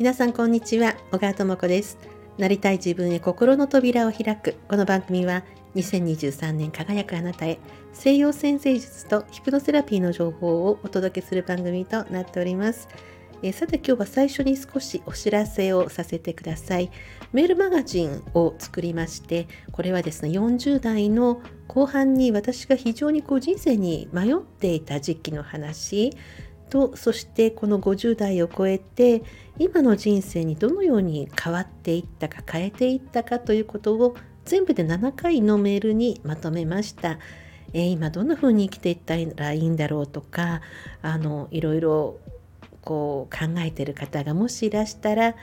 皆さんこんにちは。小川智子です。なりたい自分へ心の扉を開く。この番組は2023年輝くあなたへ西洋先生術とヒプノセラピーの情報をお届けする番組となっております。えさて今日は最初に少しお知らせをさせてください。メールマガジンを作りまして、これはですね、40代の後半に私が非常にこう人生に迷っていた時期の話、とそしてこの50代を超えて今の人生にどのように変わっていったか変えていったかということを全部で7回のメールにまとめました。えー、今どんな風に生きていったらいいんだろうとかあのいろいろこう考えてる方がもしいらしたら、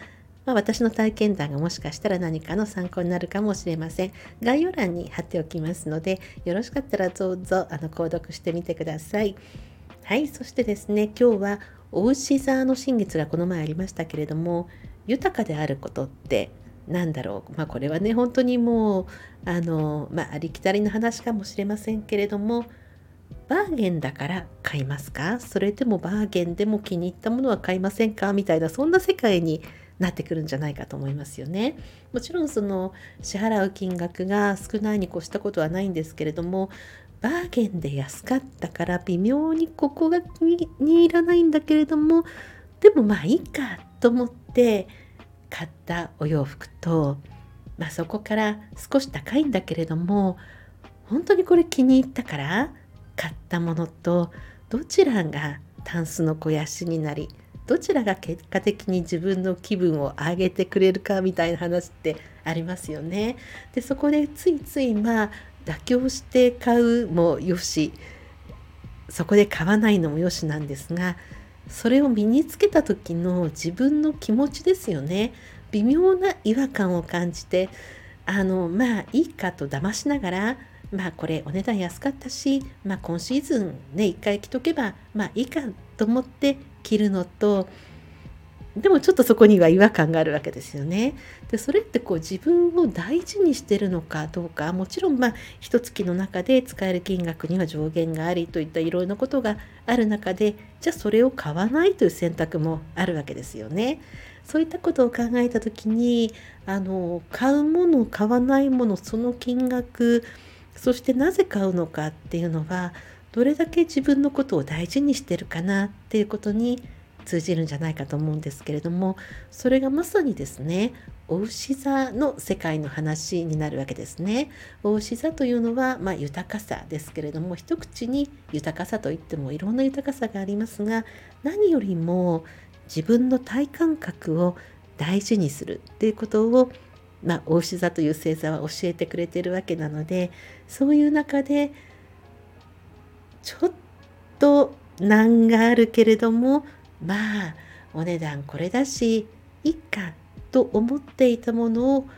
まあ、私の体験談がもしかしたら何かの参考になるかもしれません。概要欄に貼っておきますのでよろしかったらどうぞあの購読してみてください。はい、そしてですね、今日はお牛座の新月がこの前ありましたけれども、豊かであることって何だろう？まあこれはね、本当にもう、あの、まあありきたりの話かもしれませんけれども、バーゲンだから買いますか？それでもバーゲンでも気に入ったものは買いませんか？みたいな、そんな世界になってくるんじゃないかと思いますよね。もちろんその支払う金額が少ないに越したことはないんですけれどもバーゲンで安かったから微妙にここが気に入らないんだけれどもでもまあいいかと思って買ったお洋服と、まあ、そこから少し高いんだけれども本当にこれ気に入ったから買ったものとどちらがタンスの肥やしになりどちらが結果的に自分の気分を上げてくれるかみたいな話ってありますよね。でそこでついついまあ妥協して買うもよしそこで買わないのもよしなんですがそれを身につけた時の自分の気持ちですよね微妙な違和感を感じてあのまあいいかと騙しながらまあこれお値段安かったし、まあ、今シーズンね一回着とけばまあいいかと思って着るのとでもちょっとそこには違和感があるわけですよね。でそれってこう自分を大事にしてるのかどうかもちろんまあ一月の中で使える金額には上限がありといったいろいろなことがある中でじゃあそれを買わないという選択もあるわけですよね。そういったことを考えた時にあの買うもの買わないものその金額そしてなぜ買うのかっていうのはどれだけ自分のことを大事にしてるかなっていうことに通じるんじゃないかと思うんですけれどもそれがまさにですねお牛座の世界の話になるわけですね。お牛座というのは、まあ、豊かさですけれども一口に豊かさといってもいろんな豊かさがありますが何よりも自分の体感覚を大事にするっていうことを、まあ、お牛座という星座は教えてくれてるわけなのでそういう中でちょっと難があるけれどもまあお値段これだしいっかと思っていたものを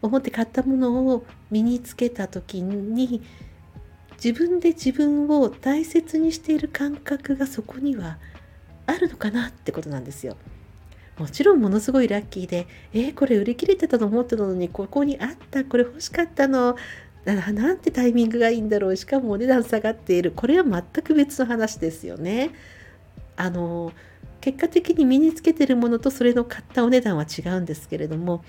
思って買ったものを身につけた時に自分で自分を大切にしている感覚がそこにはあるのかなってことなんですよ。もちろんものすごいラッキーで、えー、これ売り切れてたと思ってたのに、ここにあった、これ欲しかったの、なんてタイミングがいいんだろう、しかもお値段下がっている、これは全く別の話ですよね。あの結果的に身につけてるものとそれの買ったお値段は違うんですけれども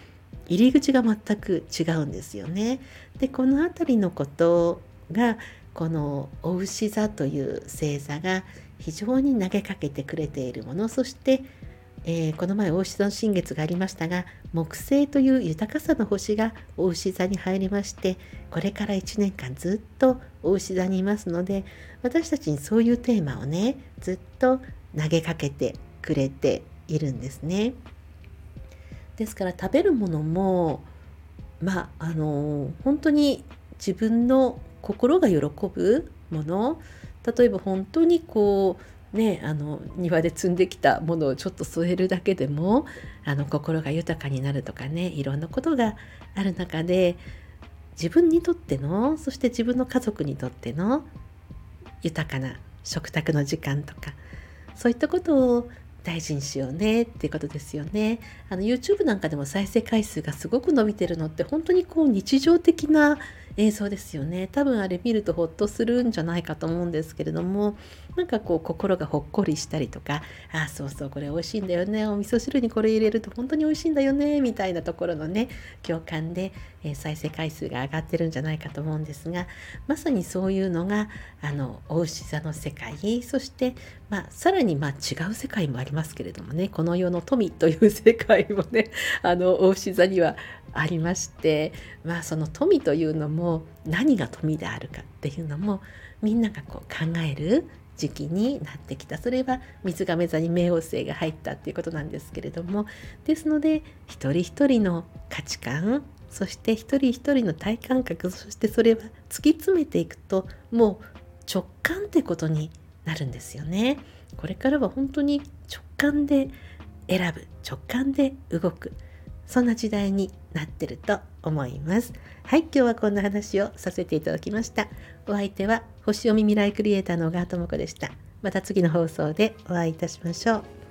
入り口が全く違うんですよね。でこの辺りのことがこのお牛座という星座が非常に投げかけてくれているものそして、えー、この前お牛座の新月がありましたが木星という豊かさの星がお牛座に入りましてこれから1年間ずっとお牛座にいますので私たちにそういうテーマをねずっと投げかけてくれているんですね。ですから食べるものもまああの本当に自分の心が喜ぶもの例えば本当にこうねあの庭で摘んできたものをちょっと添えるだけでもあの心が豊かになるとかねいろんなことがある中で自分にとってのそして自分の家族にとっての豊かな食卓の時間とかそういったことを大事にしようねっていうことですよね。YouTube なんかでも再生回数がすごく伸びてるのって本当にこう日常的なえー、そうですよね。多分あれ見るとほっとするんじゃないかと思うんですけれどもなんかこう心がほっこりしたりとかあそうそうこれ美味しいんだよね。お味噌汁にこれ入れると本当に美味しいんだよね。みたいなところのね共感で、えー、再生回数が上がってるんじゃないかと思うんですがまさにそういうのがあのお牛座の世界。そして、まあ、さらにまあ違う世界もありますけれどもね。この世の富という世界もねあのお牛座にはありましてまあその富というのも何が富であるかっていうのもみんながこう考える時期になってきたそれは水亀座に冥王星が入ったっていうことなんですけれどもですので一人一人の価値観そして一人一人の体感覚そしてそれは突き詰めていくともう直感ってことになるんですよね。これからは本当に直感で選ぶ直感で動くそんな時代になってると思います。はい、今日はこんな話をさせていただきました。お相手は星読み未来クリエイターの小川智子でした。また次の放送でお会いいたしましょう。